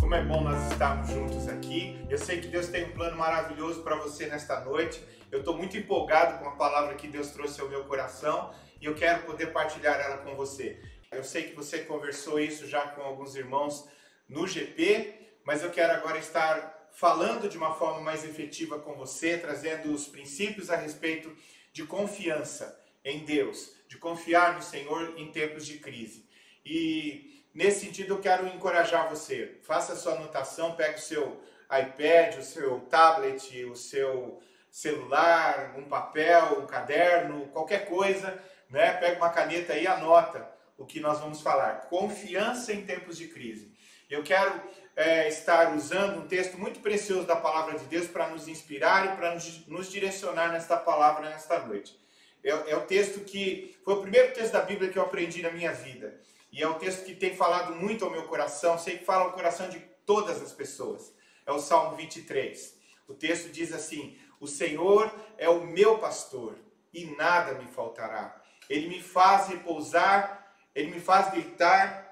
Como é bom nós estarmos juntos aqui. Eu sei que Deus tem um plano maravilhoso para você nesta noite. Eu estou muito empolgado com a palavra que Deus trouxe ao meu coração e eu quero poder partilhar ela com você. Eu sei que você conversou isso já com alguns irmãos no GP, mas eu quero agora estar falando de uma forma mais efetiva com você, trazendo os princípios a respeito de confiança em Deus, de confiar no Senhor em tempos de crise. E nesse sentido eu quero encorajar você. Faça a sua anotação, pegue o seu iPad, o seu tablet, o seu celular, um papel, um caderno, qualquer coisa, né? Pega uma caneta e anota o que nós vamos falar. Confiança em tempos de crise. Eu quero é, estar usando um texto muito precioso da palavra de Deus para nos inspirar e para nos, nos, direcionar nesta palavra nesta noite. É, é o texto que foi o primeiro texto da Bíblia que eu aprendi na minha vida. E é um texto que tem falado muito ao meu coração, sei que fala ao coração de todas as pessoas. É o Salmo 23. O texto diz assim: O Senhor é o meu pastor e nada me faltará. Ele me faz repousar, ele me faz deitar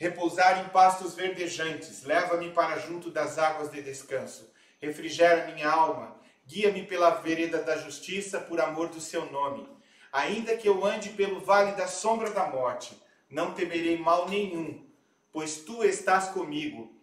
repousar em pastos verdejantes, leva-me para junto das águas de descanso, refrigera minha alma, guia-me pela vereda da justiça por amor do seu nome. Ainda que eu ande pelo vale da sombra da morte, não temerei mal nenhum, pois tu estás comigo.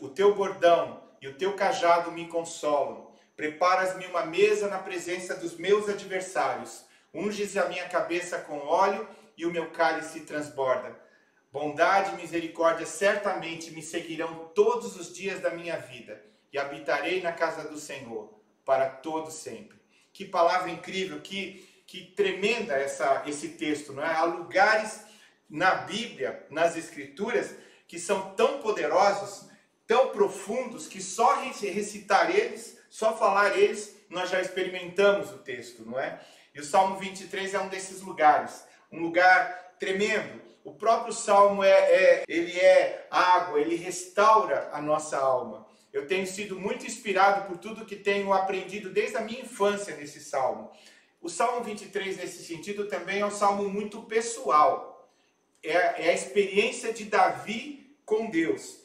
O teu bordão e o teu cajado me consolam. Preparas-me uma mesa na presença dos meus adversários. Unges a minha cabeça com óleo e o meu cálice transborda. Bondade e misericórdia certamente me seguirão todos os dias da minha vida e habitarei na casa do Senhor para todo sempre. Que palavra incrível, que, que tremenda essa, esse texto, não é? Há lugares na Bíblia, nas Escrituras, que são tão poderosos, tão profundos, que só recitar eles, só falar eles, nós já experimentamos o texto, não é? E o Salmo 23 é um desses lugares, um lugar tremendo, o próprio salmo é, é, ele é água, ele restaura a nossa alma. Eu tenho sido muito inspirado por tudo que tenho aprendido desde a minha infância nesse salmo. O Salmo 23, nesse sentido, também é um salmo muito pessoal. É, é a experiência de Davi com Deus.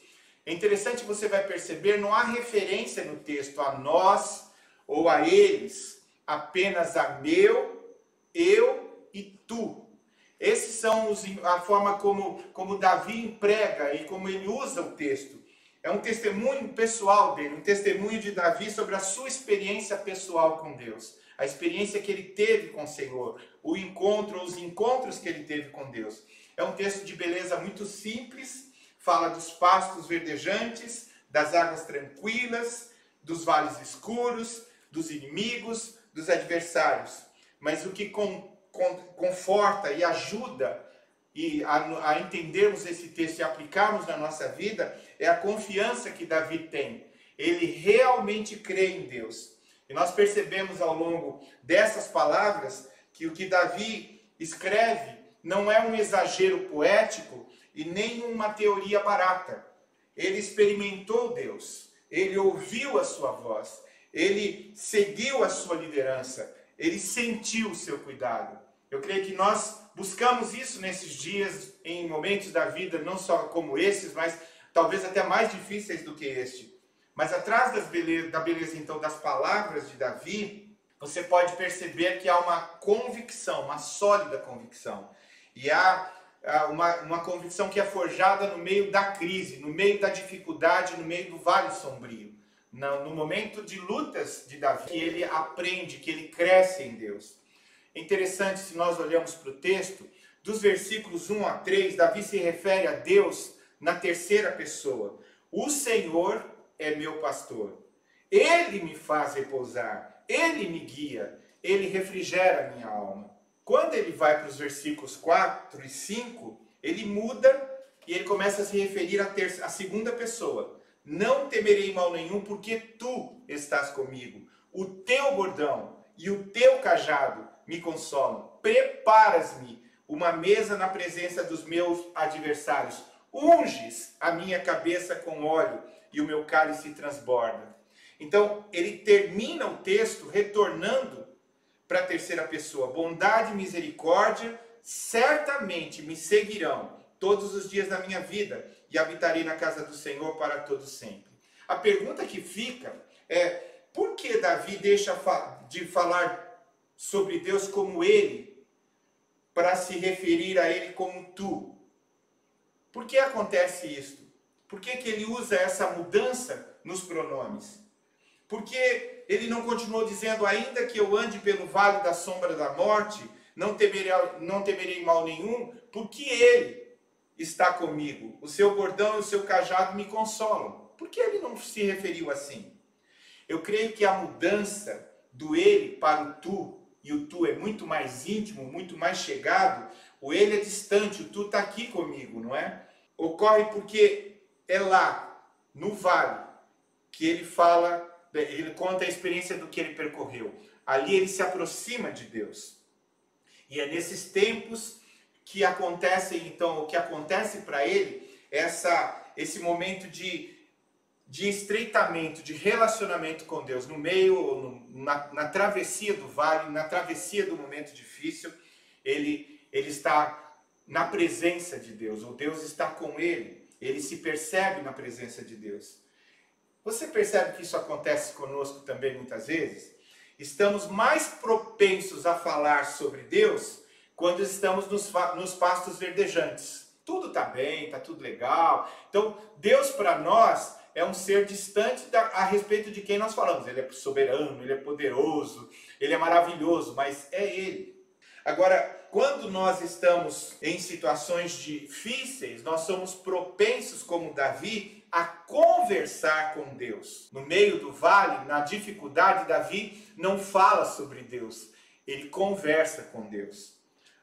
É interessante, você vai perceber, não há referência no texto a nós ou a eles, apenas a meu, eu e tu. Esses são os, a forma como, como Davi emprega e como ele usa o texto. É um testemunho pessoal dele, um testemunho de Davi sobre a sua experiência pessoal com Deus, a experiência que ele teve com o Senhor, o encontro, os encontros que ele teve com Deus. É um texto de beleza muito simples, fala dos pastos verdejantes, das águas tranquilas, dos vales escuros, dos inimigos, dos adversários. Mas o que com, conforta e ajuda e a, a entendermos esse texto e aplicarmos na nossa vida é a confiança que Davi tem. Ele realmente crê em Deus. E nós percebemos ao longo dessas palavras que o que Davi escreve não é um exagero poético e nem uma teoria barata. Ele experimentou Deus, ele ouviu a sua voz, ele seguiu a sua liderança, ele sentiu o seu cuidado. Eu creio que nós buscamos isso nesses dias, em momentos da vida, não só como esses, mas talvez até mais difíceis do que este. Mas atrás beleza, da beleza, então, das palavras de Davi, você pode perceber que há uma convicção, uma sólida convicção. E há uma, uma convicção que é forjada no meio da crise, no meio da dificuldade, no meio do vale sombrio. No, no momento de lutas de Davi, ele aprende, que ele cresce em Deus. É interessante se nós olhamos para o texto, dos versículos 1 a 3, Davi se refere a Deus na terceira pessoa. O Senhor é meu pastor. Ele me faz repousar, ele me guia, ele refrigera minha alma. Quando ele vai para os versículos 4 e 5, ele muda e ele começa a se referir à, terça, à segunda pessoa. Não temerei mal nenhum, porque tu estás comigo. O teu bordão e o teu cajado me consolam. Preparas-me uma mesa na presença dos meus adversários. unges a minha cabeça com óleo e o meu cálice transborda. Então, ele termina o texto retornando para a terceira pessoa. Bondade e misericórdia certamente me seguirão todos os dias da minha vida e habitarei na casa do Senhor para todo sempre. A pergunta que fica é: por que Davi deixa de falar sobre Deus como ele para se referir a ele como tu? Por que acontece isto? Por que, que ele usa essa mudança nos pronomes? Porque ele não continuou dizendo, ainda que eu ande pelo vale da sombra da morte, não temerei, não temerei mal nenhum, porque ele está comigo. O seu bordão e o seu cajado me consolam. Por que ele não se referiu assim? Eu creio que a mudança do ele para o tu, e o tu é muito mais íntimo, muito mais chegado, o ele é distante, o tu está aqui comigo, não é? Ocorre porque é lá, no vale, que ele fala, ele conta a experiência do que ele percorreu. Ali ele se aproxima de Deus. E é nesses tempos que acontece, então, o que acontece para ele, essa, esse momento de, de estreitamento, de relacionamento com Deus, no meio, no, na, na travessia do vale, na travessia do momento difícil, ele, ele está na presença de Deus, ou Deus está com ele, ele se percebe na presença de Deus. Você percebe que isso acontece conosco também muitas vezes? Estamos mais propensos a falar sobre Deus quando estamos nos, nos pastos verdejantes. Tudo está bem, está tudo legal. Então, Deus para nós é um ser distante da, a respeito de quem nós falamos. Ele é soberano, ele é poderoso, ele é maravilhoso, mas é Ele. Agora, quando nós estamos em situações difíceis, nós somos propensos, como Davi, a conversar com Deus. No meio do vale, na dificuldade, Davi não fala sobre Deus, ele conversa com Deus.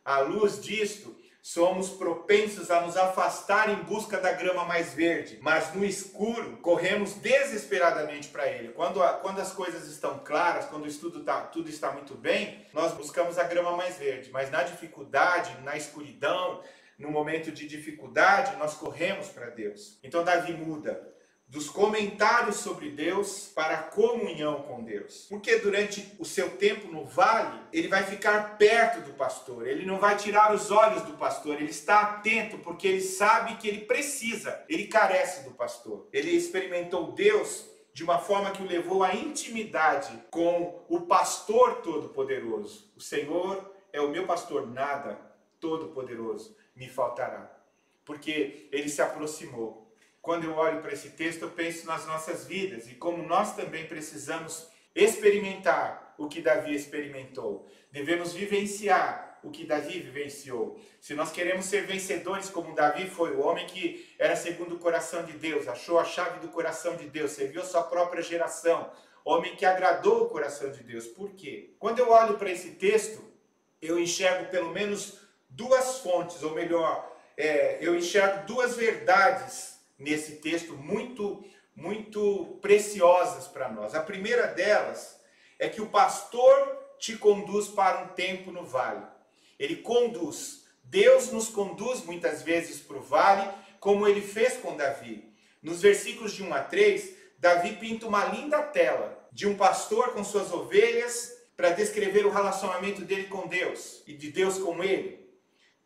À luz disto, somos propensos a nos afastar em busca da grama mais verde, mas no escuro corremos desesperadamente para ele. Quando, a, quando as coisas estão claras, quando tá, tudo está muito bem, nós buscamos a grama mais verde, mas na dificuldade, na escuridão, no momento de dificuldade, nós corremos para Deus. Então Davi muda dos comentários sobre Deus para a comunhão com Deus. Porque durante o seu tempo no vale, ele vai ficar perto do pastor, ele não vai tirar os olhos do pastor, ele está atento porque ele sabe que ele precisa, ele carece do pastor. Ele experimentou Deus de uma forma que o levou à intimidade com o pastor todo-poderoso. O Senhor é o meu pastor, nada todo-poderoso me faltará. Porque ele se aproximou quando eu olho para esse texto, eu penso nas nossas vidas e como nós também precisamos experimentar o que Davi experimentou. Devemos vivenciar o que Davi vivenciou. Se nós queremos ser vencedores como Davi foi, o homem que era segundo o coração de Deus, achou a chave do coração de Deus, serviu a sua própria geração, homem que agradou o coração de Deus. Por quê? Quando eu olho para esse texto, eu enxergo pelo menos duas fontes, ou melhor, é, eu enxergo duas verdades nesse texto muito, muito preciosas para nós. A primeira delas é que o pastor te conduz para um tempo no vale. Ele conduz. Deus nos conduz muitas vezes para o vale, como ele fez com Davi. Nos versículos de 1 a 3, Davi pinta uma linda tela de um pastor com suas ovelhas para descrever o relacionamento dele com Deus e de Deus com ele.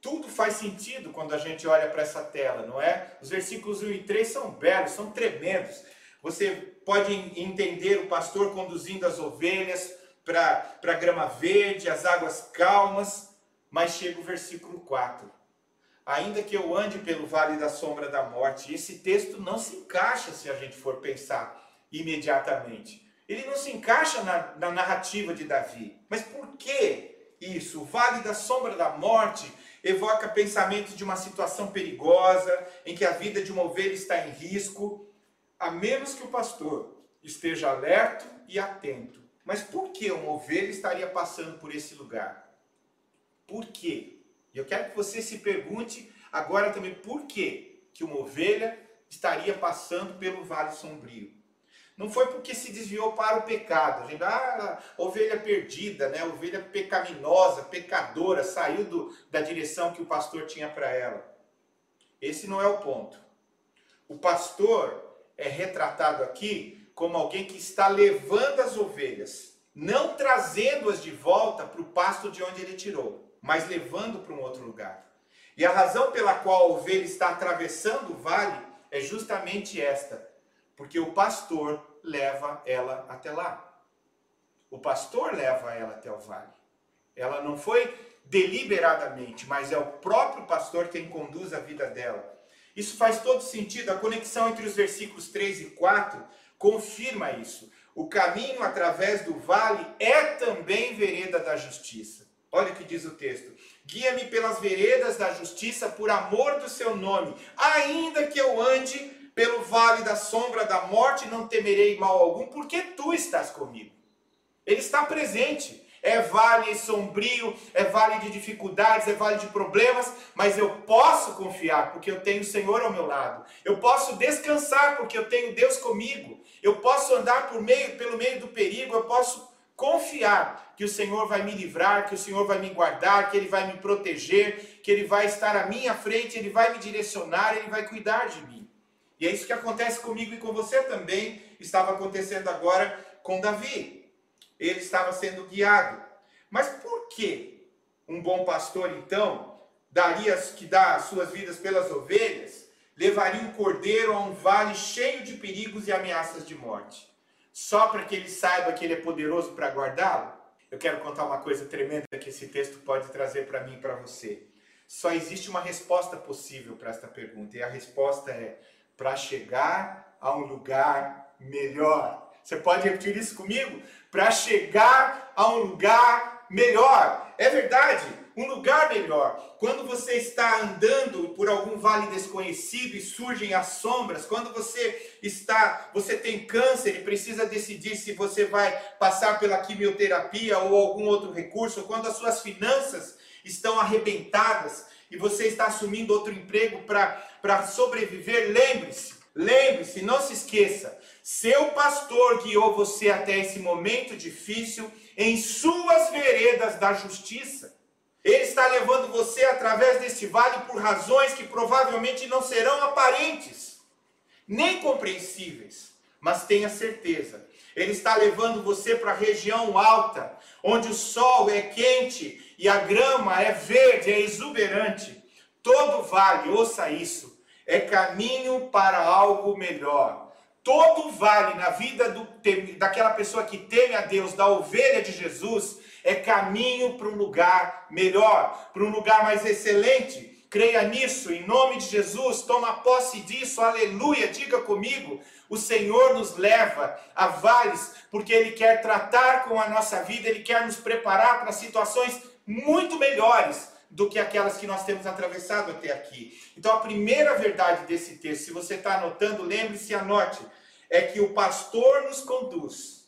Tudo faz sentido quando a gente olha para essa tela, não é? Os versículos 1 e 3 são belos, são tremendos. Você pode entender o pastor conduzindo as ovelhas para a grama verde, as águas calmas, mas chega o versículo 4. Ainda que eu ande pelo vale da sombra da morte, esse texto não se encaixa se a gente for pensar imediatamente. Ele não se encaixa na, na narrativa de Davi. Mas por que isso? O vale da sombra da morte evoca pensamentos de uma situação perigosa, em que a vida de uma ovelha está em risco, a menos que o pastor esteja alerto e atento. Mas por que uma ovelha estaria passando por esse lugar? Por quê? Eu quero que você se pergunte agora também por que que uma ovelha estaria passando pelo vale sombrio. Não foi porque se desviou para o pecado. A gente, ah, ovelha perdida, né? ovelha pecaminosa, pecadora, saiu do, da direção que o pastor tinha para ela. Esse não é o ponto. O pastor é retratado aqui como alguém que está levando as ovelhas, não trazendo-as de volta para o pasto de onde ele tirou, mas levando para um outro lugar. E a razão pela qual a ovelha está atravessando o vale é justamente esta: porque o pastor leva ela até lá. O pastor leva ela até o vale. Ela não foi deliberadamente, mas é o próprio pastor quem conduz a vida dela. Isso faz todo sentido. A conexão entre os versículos 3 e 4 confirma isso. O caminho através do vale é também vereda da justiça. Olha o que diz o texto. Guia-me pelas veredas da justiça por amor do seu nome. Ainda que eu ande pelo vale da sombra da morte, não temerei mal algum, porque tu estás comigo. Ele está presente é vale sombrio, é vale de dificuldades, é vale de problemas, mas eu posso confiar porque eu tenho o Senhor ao meu lado. Eu posso descansar porque eu tenho Deus comigo. Eu posso andar por meio, pelo meio do perigo, eu posso confiar que o Senhor vai me livrar, que o Senhor vai me guardar, que ele vai me proteger, que ele vai estar à minha frente, ele vai me direcionar, ele vai cuidar de mim. E é isso que acontece comigo e com você também, estava acontecendo agora com Davi ele estava sendo guiado. Mas por que um bom pastor, então, daria que dá as suas vidas pelas ovelhas, levaria um cordeiro a um vale cheio de perigos e ameaças de morte? Só para que ele saiba que ele é poderoso para guardá-lo? Eu quero contar uma coisa tremenda que esse texto pode trazer para mim e para você. Só existe uma resposta possível para esta pergunta, e a resposta é: para chegar a um lugar melhor. Você pode repetir isso comigo? Para chegar a um lugar melhor. É verdade, um lugar melhor. Quando você está andando por algum vale desconhecido e surgem as sombras, quando você está, você tem câncer e precisa decidir se você vai passar pela quimioterapia ou algum outro recurso, quando as suas finanças estão arrebentadas e você está assumindo outro emprego para sobreviver, lembre-se, lembre-se, não se esqueça, seu pastor guiou você até esse momento difícil em suas veredas da justiça. Ele está levando você através desse vale por razões que provavelmente não serão aparentes, nem compreensíveis, mas tenha certeza, ele está levando você para a região alta, onde o sol é quente e a grama é verde, é exuberante. Todo vale, ouça isso, é caminho para algo melhor todo vale na vida do, daquela pessoa que teme a Deus, da ovelha de Jesus, é caminho para um lugar melhor, para um lugar mais excelente. Creia nisso, em nome de Jesus, toma posse disso, aleluia, diga comigo. O Senhor nos leva a vales, porque Ele quer tratar com a nossa vida, Ele quer nos preparar para situações muito melhores do que aquelas que nós temos atravessado até aqui. Então, a primeira verdade desse texto, se você está anotando, lembre-se e anote, é que o pastor nos conduz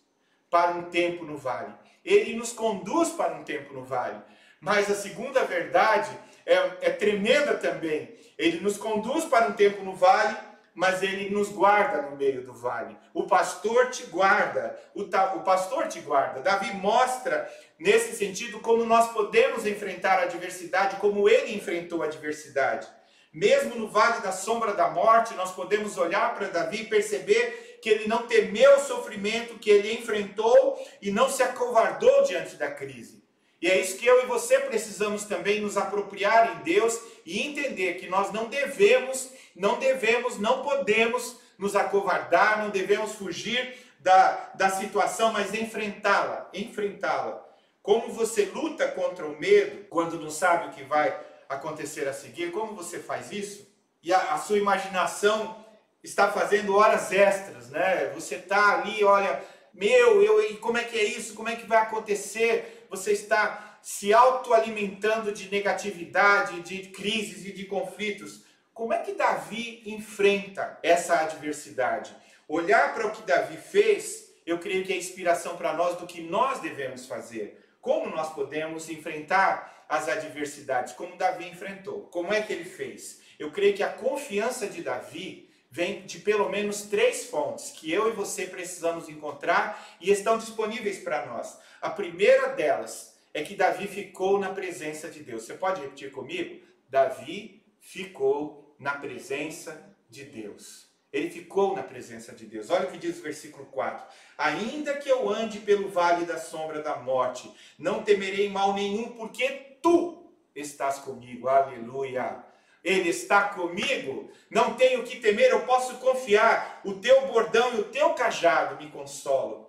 para um tempo no vale. Ele nos conduz para um tempo no vale. Mas a segunda verdade é, é tremenda também. Ele nos conduz para um tempo no vale, mas ele nos guarda no meio do vale. O pastor te guarda, o, o pastor te guarda. Davi mostra nesse sentido como nós podemos enfrentar a adversidade, como ele enfrentou a adversidade. Mesmo no vale da sombra da morte, nós podemos olhar para Davi e perceber que ele não temeu o sofrimento que ele enfrentou e não se acovardou diante da crise. E é isso que eu e você precisamos também nos apropriar em Deus e entender que nós não devemos, não devemos, não podemos nos acovardar, não devemos fugir da, da situação, mas enfrentá-la, enfrentá-la. Como você luta contra o medo quando não sabe o que vai acontecer a seguir? Como você faz isso? E a, a sua imaginação está fazendo horas extras, né? Você está ali, olha, meu, eu, e como é que é isso? Como é que vai acontecer? Você está se autoalimentando de negatividade, de crises e de conflitos. Como é que Davi enfrenta essa adversidade? Olhar para o que Davi fez, eu creio que é inspiração para nós do que nós devemos fazer. Como nós podemos enfrentar as adversidades, como Davi enfrentou. Como é que ele fez? Eu creio que a confiança de Davi vem de pelo menos três fontes que eu e você precisamos encontrar e estão disponíveis para nós. A primeira delas é que Davi ficou na presença de Deus. Você pode repetir comigo? Davi ficou na presença de Deus. Ele ficou na presença de Deus. Olha o que diz o versículo 4: Ainda que eu ande pelo vale da sombra da morte, não temerei mal nenhum, porque tu estás comigo. Aleluia. Ele está comigo, não tenho que temer, eu posso confiar. O teu bordão e o teu cajado me consolam.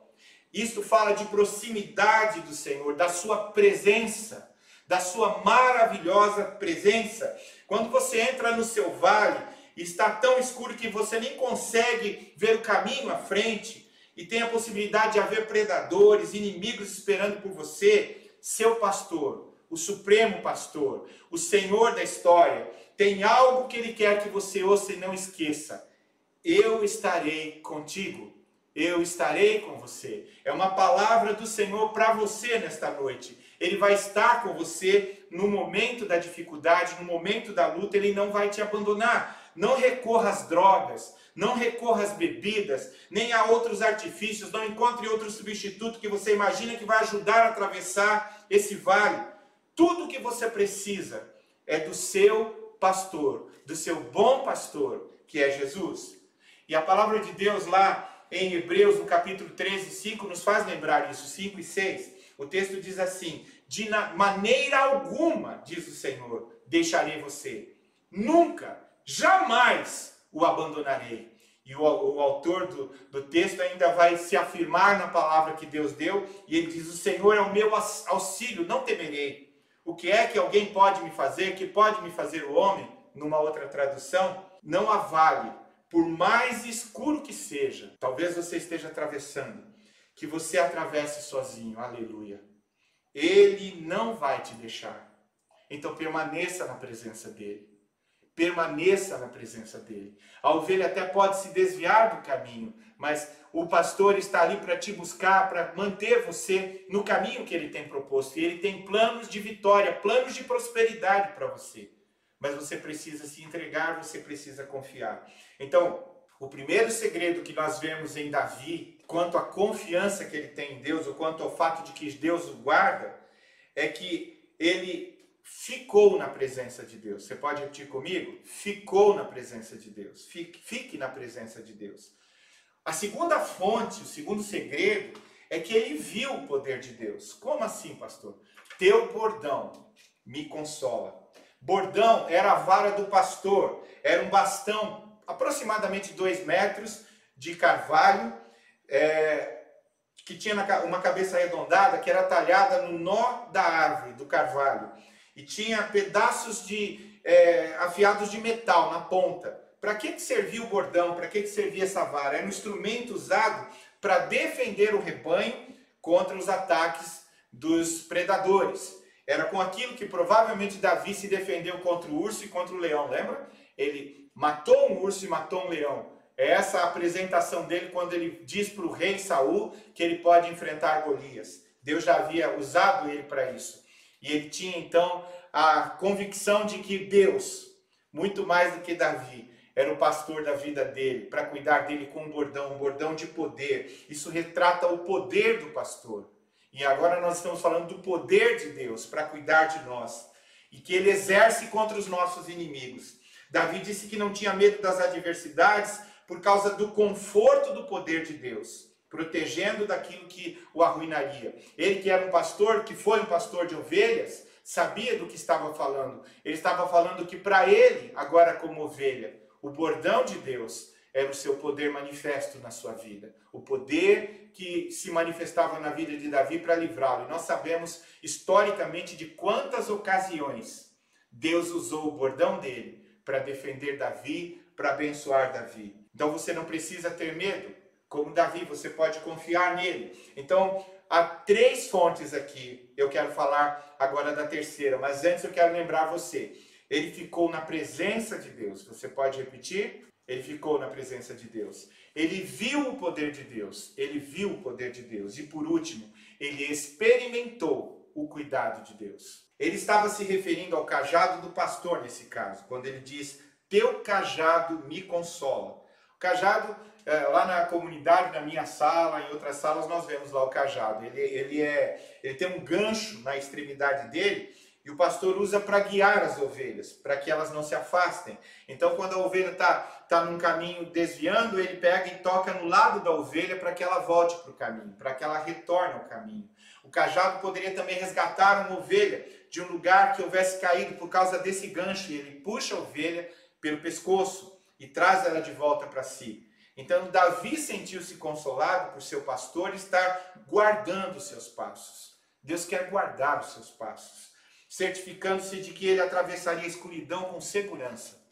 Isso fala de proximidade do Senhor, da sua presença, da sua maravilhosa presença. Quando você entra no seu vale, está tão escuro que você nem consegue ver o caminho à frente e tem a possibilidade de haver predadores, inimigos esperando por você, seu pastor, o supremo pastor, o Senhor da história, tem algo que ele quer que você ouça e não esqueça. Eu estarei contigo. Eu estarei com você. É uma palavra do Senhor para você nesta noite. Ele vai estar com você no momento da dificuldade, no momento da luta, ele não vai te abandonar. Não recorra às drogas, não recorra às bebidas, nem a outros artifícios, não encontre outro substituto que você imagina que vai ajudar a atravessar esse vale. Tudo que você precisa é do seu pastor, do seu bom pastor, que é Jesus. E a palavra de Deus lá em Hebreus, no capítulo 13, 5, nos faz lembrar isso, 5 e 6. O texto diz assim: De maneira alguma, diz o Senhor, deixarei você. Nunca, jamais o abandonarei. E o, o autor do, do texto ainda vai se afirmar na palavra que Deus deu, e ele diz: O Senhor é o meu auxílio, não temerei. O que é que alguém pode me fazer, que pode me fazer o homem, numa outra tradução, não há vale, por mais escuro que seja, talvez você esteja atravessando, que você atravesse sozinho, aleluia. Ele não vai te deixar. Então permaneça na presença dele. Permaneça na presença dele. A ovelha até pode se desviar do caminho, mas o pastor está ali para te buscar, para manter você no caminho que ele tem proposto. E ele tem planos de vitória, planos de prosperidade para você. Mas você precisa se entregar, você precisa confiar. Então, o primeiro segredo que nós vemos em Davi, quanto à confiança que ele tem em Deus, ou quanto ao fato de que Deus o guarda, é que ele ficou na presença de Deus. Você pode repetir comigo? Ficou na presença de Deus. Fique, fique na presença de Deus. A segunda fonte, o segundo segredo, é que ele viu o poder de Deus. Como assim, pastor? Teu bordão me consola. Bordão era a vara do pastor, era um bastão aproximadamente dois metros de carvalho, é, que tinha uma cabeça arredondada que era talhada no nó da árvore, do carvalho, e tinha pedaços de é, afiados de metal na ponta. Para que, que servia o bordão? Para que, que servia essa vara? Era um instrumento usado para defender o rebanho contra os ataques dos predadores. Era com aquilo que provavelmente Davi se defendeu contra o urso e contra o leão, lembra? Ele matou um urso e matou um leão. É essa a apresentação dele quando ele diz para o rei Saul que ele pode enfrentar Golias. Deus já havia usado ele para isso. E ele tinha então a convicção de que Deus, muito mais do que Davi, era o pastor da vida dele, para cuidar dele com um bordão, um bordão de poder. Isso retrata o poder do pastor. E agora nós estamos falando do poder de Deus para cuidar de nós e que ele exerce contra os nossos inimigos. Davi disse que não tinha medo das adversidades por causa do conforto do poder de Deus, protegendo daquilo que o arruinaria. Ele que era um pastor, que foi um pastor de ovelhas, sabia do que estava falando. Ele estava falando que para ele, agora como ovelha, o bordão de Deus era o seu poder manifesto na sua vida. O poder que se manifestava na vida de Davi para livrá-lo. E nós sabemos historicamente de quantas ocasiões Deus usou o bordão dele para defender Davi, para abençoar Davi. Então você não precisa ter medo. Como Davi, você pode confiar nele. Então, há três fontes aqui. Eu quero falar agora da terceira, mas antes eu quero lembrar você ele ficou na presença de Deus. Você pode repetir? Ele ficou na presença de Deus. Ele viu o poder de Deus. Ele viu o poder de Deus. E por último, ele experimentou o cuidado de Deus. Ele estava se referindo ao cajado do pastor nesse caso, quando ele diz: Teu cajado me consola. O cajado, lá na comunidade, na minha sala, em outras salas, nós vemos lá o cajado. Ele, ele, é, ele tem um gancho na extremidade dele E o pastor usa para guiar as ovelhas, para que elas não se afastem. Então, quando a ovelha está tá num caminho desviando, ele pega e toca no lado da ovelha para que ela volte para o caminho, para que ela retorne ao caminho. O cajado poderia também resgatar uma ovelha de um lugar que houvesse caído por causa desse gancho, e ele puxa a ovelha pelo pescoço e traz ela de volta para si. Então, Davi sentiu-se consolado por seu pastor estar guardando seus passos. Deus quer guardar os seus passos certificando-se de que ele atravessaria a escuridão com segurança,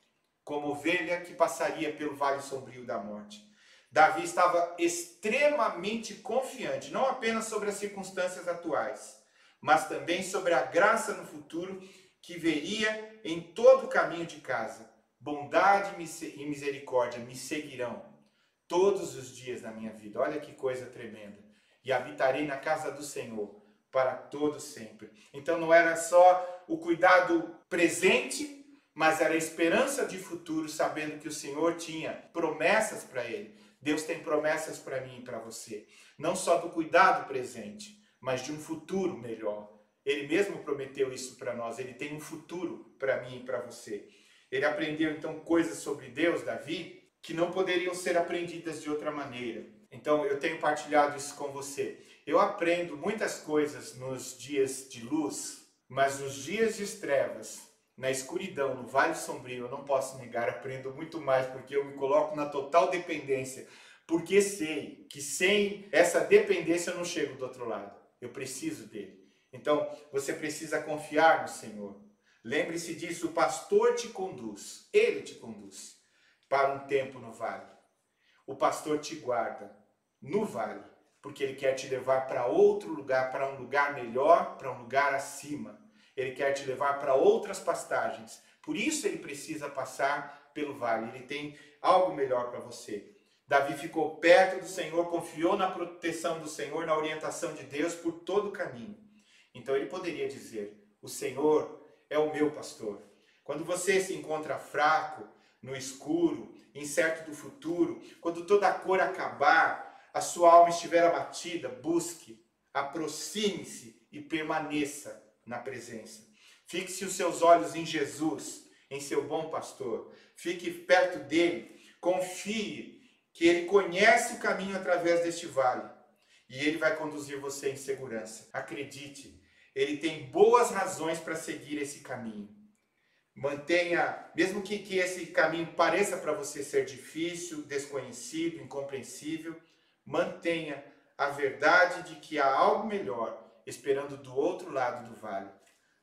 como ovelha que passaria pelo vale sombrio da morte. Davi estava extremamente confiante, não apenas sobre as circunstâncias atuais, mas também sobre a graça no futuro que veria em todo o caminho de casa. Bondade e misericórdia me seguirão todos os dias da minha vida. Olha que coisa tremenda. E habitarei na casa do Senhor para todo sempre. Então não era só o cuidado presente, mas era a esperança de futuro, sabendo que o Senhor tinha promessas para ele. Deus tem promessas para mim e para você, não só do cuidado presente, mas de um futuro melhor. Ele mesmo prometeu isso para nós, ele tem um futuro para mim e para você. Ele aprendeu então coisas sobre Deus, Davi, que não poderiam ser aprendidas de outra maneira. Então eu tenho partilhado isso com você. Eu aprendo muitas coisas nos dias de luz, mas nos dias de trevas, na escuridão, no vale sombrio, eu não posso negar, aprendo muito mais porque eu me coloco na total dependência, porque sei que sem essa dependência eu não chego do outro lado. Eu preciso dele. Então, você precisa confiar no Senhor. Lembre-se disso, o pastor te conduz, ele te conduz para um tempo no vale. O pastor te guarda no vale porque Ele quer te levar para outro lugar, para um lugar melhor, para um lugar acima. Ele quer te levar para outras pastagens. Por isso ele precisa passar pelo vale. Ele tem algo melhor para você. Davi ficou perto do Senhor, confiou na proteção do Senhor, na orientação de Deus por todo o caminho. Então ele poderia dizer: O Senhor é o meu pastor. Quando você se encontra fraco, no escuro, incerto do futuro, quando toda a cor acabar, a sua alma estiver abatida, busque, aproxime-se e permaneça na presença. Fixe os seus olhos em Jesus, em seu bom pastor. Fique perto dele. Confie que ele conhece o caminho através deste vale e ele vai conduzir você em segurança. Acredite, ele tem boas razões para seguir esse caminho. Mantenha, mesmo que, que esse caminho pareça para você ser difícil, desconhecido, incompreensível, mantenha a verdade de que há algo melhor esperando do outro lado do vale.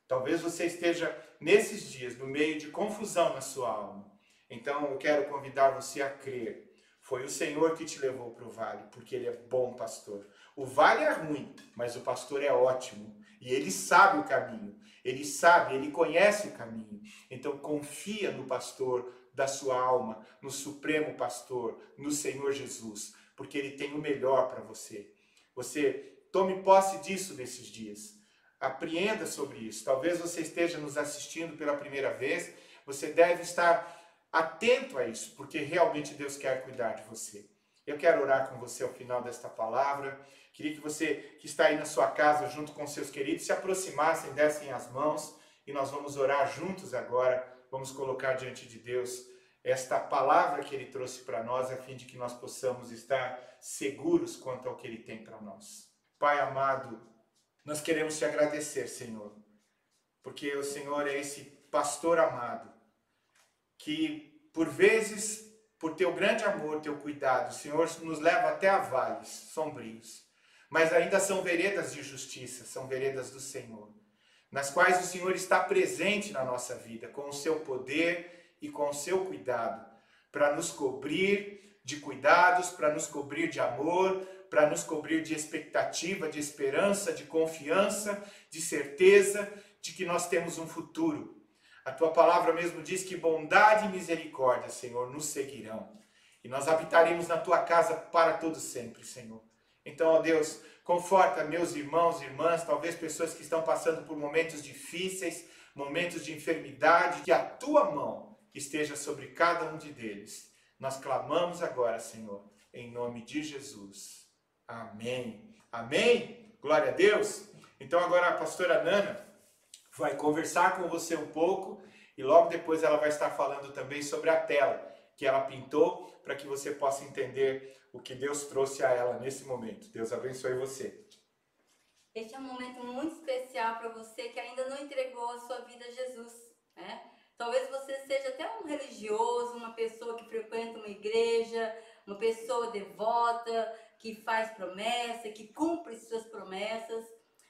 Talvez você esteja nesses dias no meio de confusão na sua alma. Então eu quero convidar você a crer. Foi o Senhor que te levou para o vale, porque Ele é bom pastor. O vale é ruim, mas o pastor é ótimo. E ele sabe o caminho. Ele sabe, ele conhece o caminho. Então confia no pastor da sua alma, no Supremo Pastor, no Senhor Jesus porque Ele tem o melhor para você. Você tome posse disso nesses dias. Apreenda sobre isso. Talvez você esteja nos assistindo pela primeira vez. Você deve estar atento a isso, porque realmente Deus quer cuidar de você. Eu quero orar com você ao final desta palavra. Queria que você que está aí na sua casa junto com seus queridos se aproximassem, dessem as mãos e nós vamos orar juntos agora. Vamos colocar diante de Deus esta palavra que ele trouxe para nós, a fim de que nós possamos estar seguros quanto ao que ele tem para nós. Pai amado, nós queremos te agradecer, Senhor, porque o Senhor é esse pastor amado que, por vezes, por teu grande amor, teu cuidado, o Senhor nos leva até a vales sombrios, mas ainda são veredas de justiça, são veredas do Senhor, nas quais o Senhor está presente na nossa vida, com o seu poder e com o seu cuidado, para nos cobrir de cuidados, para nos cobrir de amor, para nos cobrir de expectativa, de esperança, de confiança, de certeza de que nós temos um futuro. A tua palavra mesmo diz que bondade e misericórdia, Senhor, nos seguirão. E nós habitaremos na tua casa para todo sempre, Senhor. Então, ó Deus, conforta meus irmãos e irmãs, talvez pessoas que estão passando por momentos difíceis, momentos de enfermidade, que a tua mão esteja sobre cada um de deles. Nós clamamos agora, Senhor, em nome de Jesus. Amém. Amém. Glória a Deus. Então agora a pastora Nana vai conversar com você um pouco e logo depois ela vai estar falando também sobre a tela que ela pintou para que você possa entender o que Deus trouxe a ela nesse momento. Deus abençoe você. Este é um momento muito especial para você que ainda não entregou a sua vida a Jesus, né? Talvez você seja até um religioso, uma pessoa que frequenta uma igreja, uma pessoa devota, que faz promessa, que cumpre suas promessas.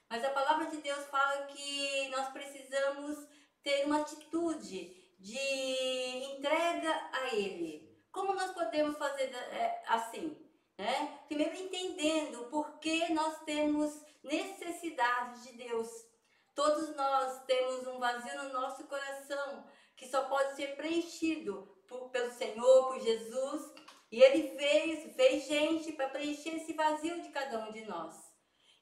Mas a palavra de Deus fala que nós precisamos ter uma atitude de entrega a Ele. Como nós podemos fazer é, assim? Né? Primeiro entendendo por que nós temos necessidade de Deus. Todos nós temos um vazio no nosso coração que só pode ser preenchido por, pelo Senhor, por Jesus. E Ele veio, fez gente para preencher esse vazio de cada um de nós.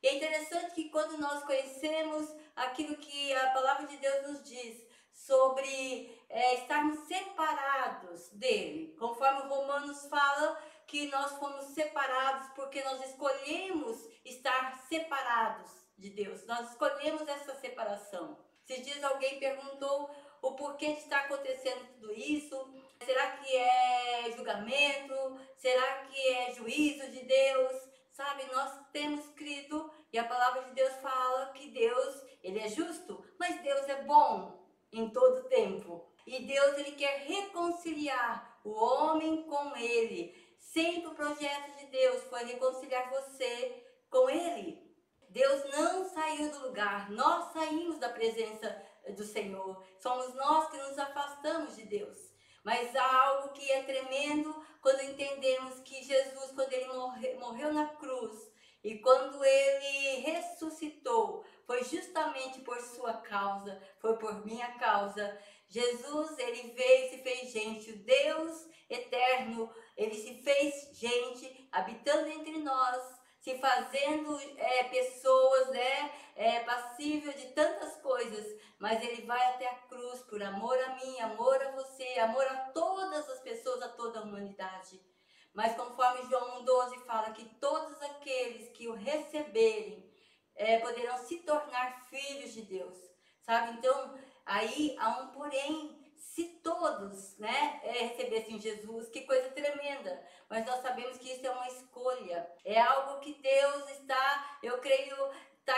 E é interessante que quando nós conhecemos aquilo que a palavra de Deus nos diz sobre é, estarmos separados dele, conforme Romanos fala que nós fomos separados porque nós escolhemos estar separados de Deus, nós escolhemos essa separação. Se diz alguém perguntou o porquê de estar acontecendo tudo isso, será que é julgamento, será que é juízo de Deus? Sabe, nós temos crido e a palavra de Deus fala que Deus, ele é justo, mas Deus é bom em todo tempo. E Deus ele quer reconciliar o homem com ele. Sempre o projeto de Deus foi reconciliar você com ele. Deus não saiu do lugar, nós saímos da presença do Senhor. Somos nós que nos afastamos de Deus. Mas há algo que é tremendo quando entendemos que Jesus, quando ele morre, morreu na cruz e quando ele ressuscitou, foi justamente por sua causa, foi por minha causa. Jesus, ele veio e se fez gente, o Deus eterno, ele se fez gente, habitando entre nós, se fazendo é, pessoas, né, é, passível de tantas coisas, mas ele vai até a cruz por amor a mim, amor a você, amor a todas as pessoas, a toda a humanidade. Mas conforme João 1,12 fala que todos aqueles que o receberem é, poderão se tornar filhos de Deus, sabe? Então, aí há um porém, se todos né, é, recebessem Jesus, que coisa tremenda. Mas nós sabemos que isso é uma escolha. É algo que Deus está, eu creio, está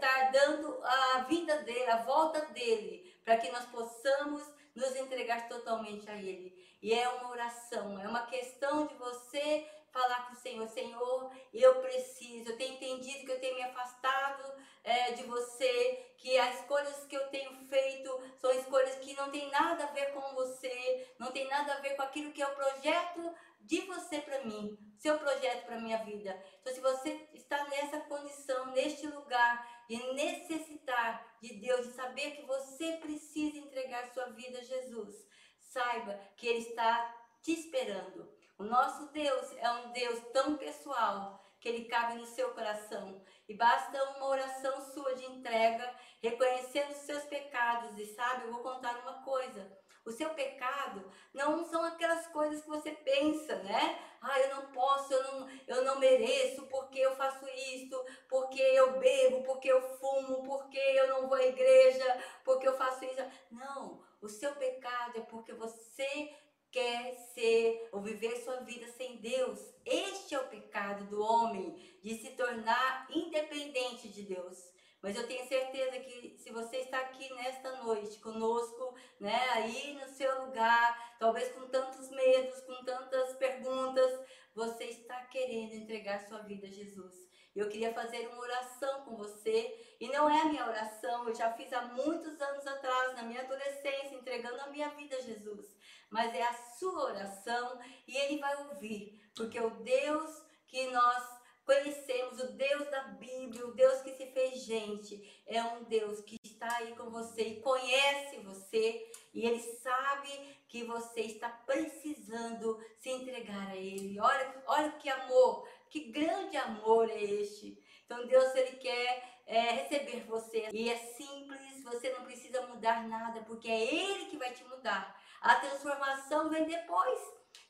tá dando a vida dele, a volta dele, para que nós possamos nos entregar totalmente a Ele. E é uma oração, é uma questão de você falar com o Senhor, Senhor, eu preciso, eu tenho entendido que eu tenho me afastado é, de você, que as escolhas que eu tenho feito são escolhas que não tem nada a ver com você, não tem nada a ver com aquilo que é o projeto de você para mim, seu projeto para minha vida. Então, se você está nessa condição, neste lugar, de necessitar de Deus, de saber que você precisa entregar sua vida a Jesus, saiba que Ele está te esperando. O nosso Deus é um Deus tão pessoal que ele cabe no seu coração. E basta uma oração sua de entrega, reconhecendo os seus pecados. E sabe, eu vou contar uma coisa. O seu pecado não são aquelas coisas que você pensa, né? Ah, eu não posso, eu não, eu não mereço, porque eu faço isto, porque eu bebo, porque eu fumo, porque eu não vou à igreja, porque eu faço isso. Não, o seu pecado é porque você quer ser ou viver sua vida sem Deus. Este é o pecado do homem, de se tornar independente de Deus. Mas eu tenho certeza que se você está aqui nesta noite conosco, né, aí no seu lugar, talvez com tantos medos, com tantas perguntas, você está querendo entregar sua vida a Jesus. Eu queria fazer uma oração com você. E não é a minha oração, eu já fiz há muitos anos atrás, na minha adolescência, entregando a minha vida a Jesus. Mas é a sua oração e Ele vai ouvir, porque o Deus que nós conhecemos, o Deus da Bíblia, o Deus que se fez gente, é um Deus que está aí com você e conhece você e Ele sabe que você está precisando se entregar a Ele. Olha, olha que amor que grande amor é este? Então Deus ele quer é, receber você e é simples, você não precisa mudar nada, porque é Ele que vai te mudar. A transformação vem depois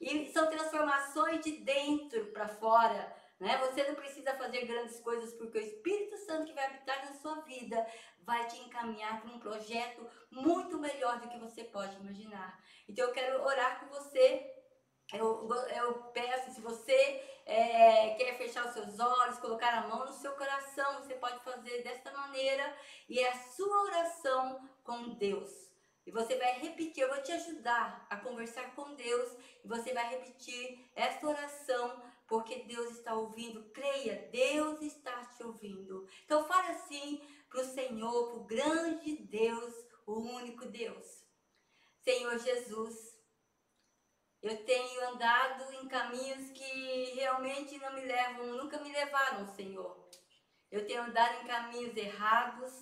e são transformações de dentro para fora, Né? Você não precisa fazer grandes coisas, porque o Espírito Santo que vai habitar na sua vida vai te encaminhar para um projeto muito melhor do que você pode imaginar. Então eu quero orar com você. Eu, eu peço, se você é, quer fechar os seus olhos, colocar a mão no seu coração, você pode fazer desta maneira e é a sua oração com Deus. E você vai repetir, eu vou te ajudar a conversar com Deus. E você vai repetir esta oração, porque Deus está ouvindo. Creia, Deus está te ouvindo. Então fale assim para o Senhor, para o grande Deus, o único Deus. Senhor Jesus, eu tenho andado em caminhos que realmente não me levam, nunca me levaram, Senhor. Eu tenho andado em caminhos errados,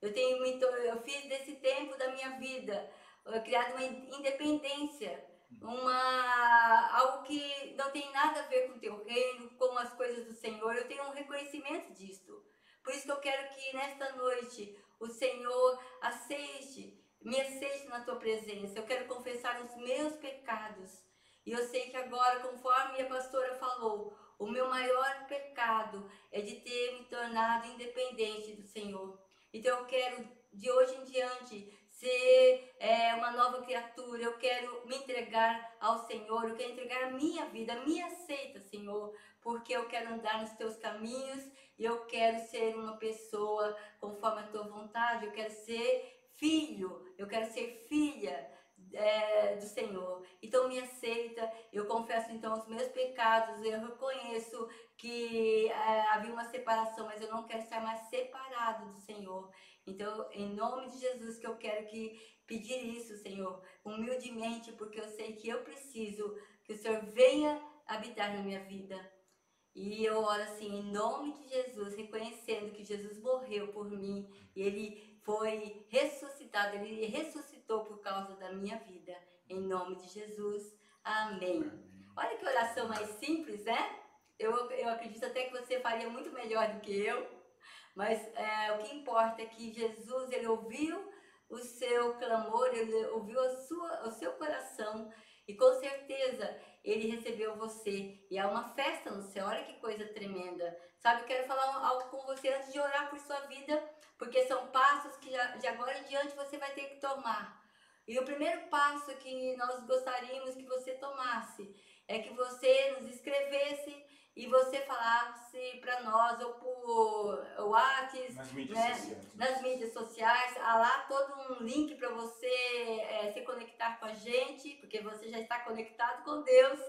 eu tenho eu fiz desse tempo da minha vida uh, criado uma independência, uma algo que não tem nada a ver com o teu reino, com as coisas do Senhor. Eu tenho um reconhecimento disto. Por isso que eu quero que nesta noite o Senhor aceite, me aceite na tua presença. Eu quero confessar os meus pecados. E eu sei que agora, conforme a pastora falou, o meu maior pecado é de ter me tornado independente do Senhor. Então eu quero, de hoje em diante, ser é, uma nova criatura, eu quero me entregar ao Senhor, eu quero entregar a minha vida, me aceita, Senhor, porque eu quero andar nos teus caminhos e eu quero ser uma pessoa conforme a tua vontade, eu quero ser filho, eu quero ser filha é, do Senhor. Então me aceita, eu confesso então os meus pecados, eu reconheço que é, havia uma separação, mas eu não quero estar mais separado do Senhor. Então, em nome de Jesus, que eu quero que pedir isso, Senhor, humildemente, porque eu sei que eu preciso que o Senhor venha habitar na minha vida. E eu oro assim, em nome de Jesus, reconhecendo que Jesus morreu por mim e ele foi ressuscitado, ele ressuscitou por causa da minha vida. Em nome de Jesus. Amém. Olha que oração mais simples, né? Eu, eu acredito até que você faria muito melhor do que eu. Mas é, o que importa é que Jesus, ele ouviu o seu clamor, ele ouviu a sua, o seu coração e com certeza ele recebeu você. E há uma festa no céu, olha que coisa tremenda. Sabe, quero falar algo com você antes de orar por sua vida, porque são passos que de agora em diante você vai ter que tomar. E o primeiro passo que nós gostaríamos que você tomasse é que você nos escrevesse e você falasse para nós ou por WhatsApp, nas mídias né, sociais, nas mídias sociais, há lá todo um link para você é, se conectar com a gente, porque você já está conectado com Deus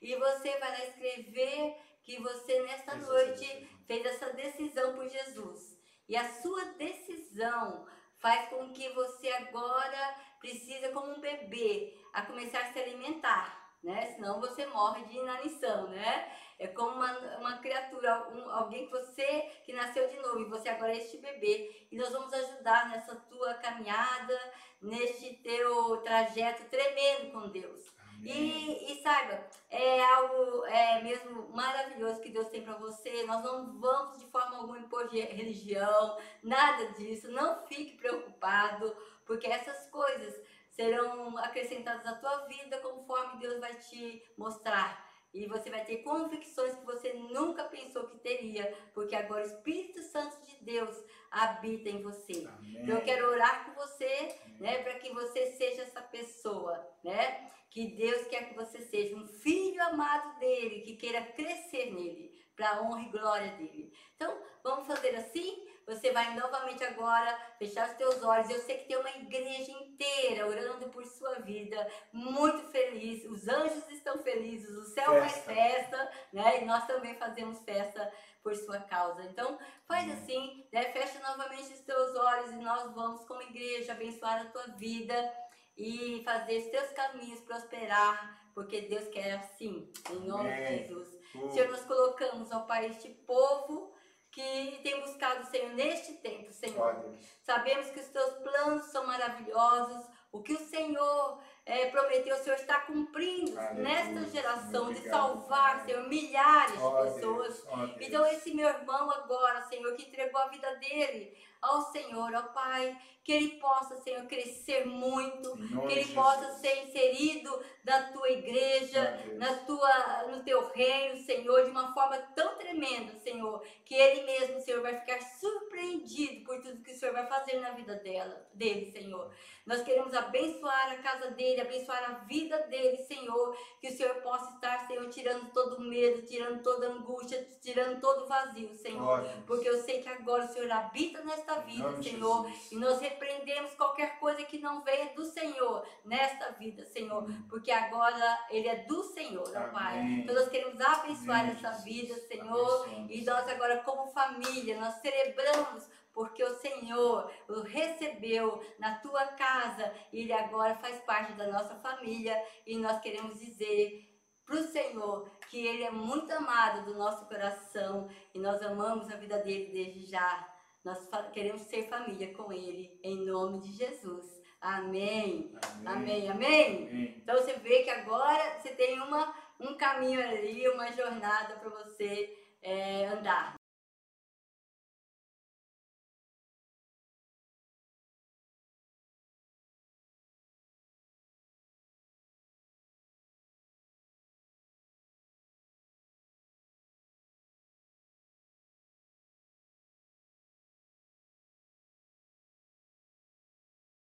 e você vai lá escrever que você nesta noite fez essa decisão por Jesus. E a sua decisão faz com que você agora precisa como um bebê a começar a se alimentar, né? Senão você morre de inanição, né? É como uma, uma criatura, um, alguém que você que nasceu de novo e você agora é este bebê. E nós vamos ajudar nessa tua caminhada, neste teu trajeto tremendo com Deus. E, e, saiba, é algo é mesmo maravilhoso que Deus tem para você. Nós não vamos de forma alguma impor religião, nada disso. Não fique preocupado, porque essas coisas serão acrescentadas à tua vida conforme Deus vai te mostrar. E você vai ter convicções que você nunca pensou que teria, porque agora o Espírito Santo de Deus habita em você. Amém. Então eu quero orar com você, né, para que você seja essa pessoa, né? Que Deus quer que você seja um filho amado dele, que queira crescer nele, para a honra e glória dele. Então, vamos fazer assim? Você vai novamente agora fechar os teus olhos. Eu sei que tem uma igreja inteira orando por sua vida, muito feliz. Os anjos estão felizes, o céu faz festa, né? E nós também fazemos festa por sua causa. Então, faz assim, né? Fecha novamente os teus olhos e nós vamos, como igreja, abençoar a tua vida e fazer os teus caminhos prosperar, porque Deus quer assim, em nome de Jesus. Uh. Senhor, nós colocamos, ó Pai, este povo que tem buscado o Senhor neste tempo, Senhor. Sabemos que os teus planos são maravilhosos, o que o Senhor é, prometeu, o Senhor está cumprindo Aleluia. nesta geração de salvar, Senhor, milhares de pessoas. Então, esse meu irmão agora, Senhor, que entregou a vida dele ao Senhor, ao Pai, que ele possa, Senhor, crescer muito, que ele possa ser inserido na tua igreja, na tua, no teu reino, Senhor, de uma forma tão tremendo, Senhor, que ele mesmo, Senhor, vai ficar surpreendido por tudo que o Senhor vai fazer na vida dela, dele, Senhor. Nós queremos abençoar a casa dele, abençoar a vida dele, Senhor, que o Senhor possa estar, Senhor, tirando todo o medo, tirando toda a angústia, tirando todo o vazio, Senhor. Porque eu sei que agora o Senhor habita nesta vida, Senhor, e nós repreendemos qualquer coisa que não venha do Senhor nesta vida, Senhor, porque agora ele é do Senhor, ó Pai. Então nós queremos abençoar Amém, essa vida, Senhor, e nós agora como família, nós celebramos porque o Senhor o recebeu na tua casa e ele agora faz parte da nossa família e nós queremos dizer para o Senhor que ele é muito amado do nosso coração e nós amamos a vida dele desde já. Nós queremos ser família com ele, em nome de Jesus. Amém. Amém. Amém. Amém. Amém. Então você vê que agora você tem uma, um caminho ali, uma jornada para você é, andar.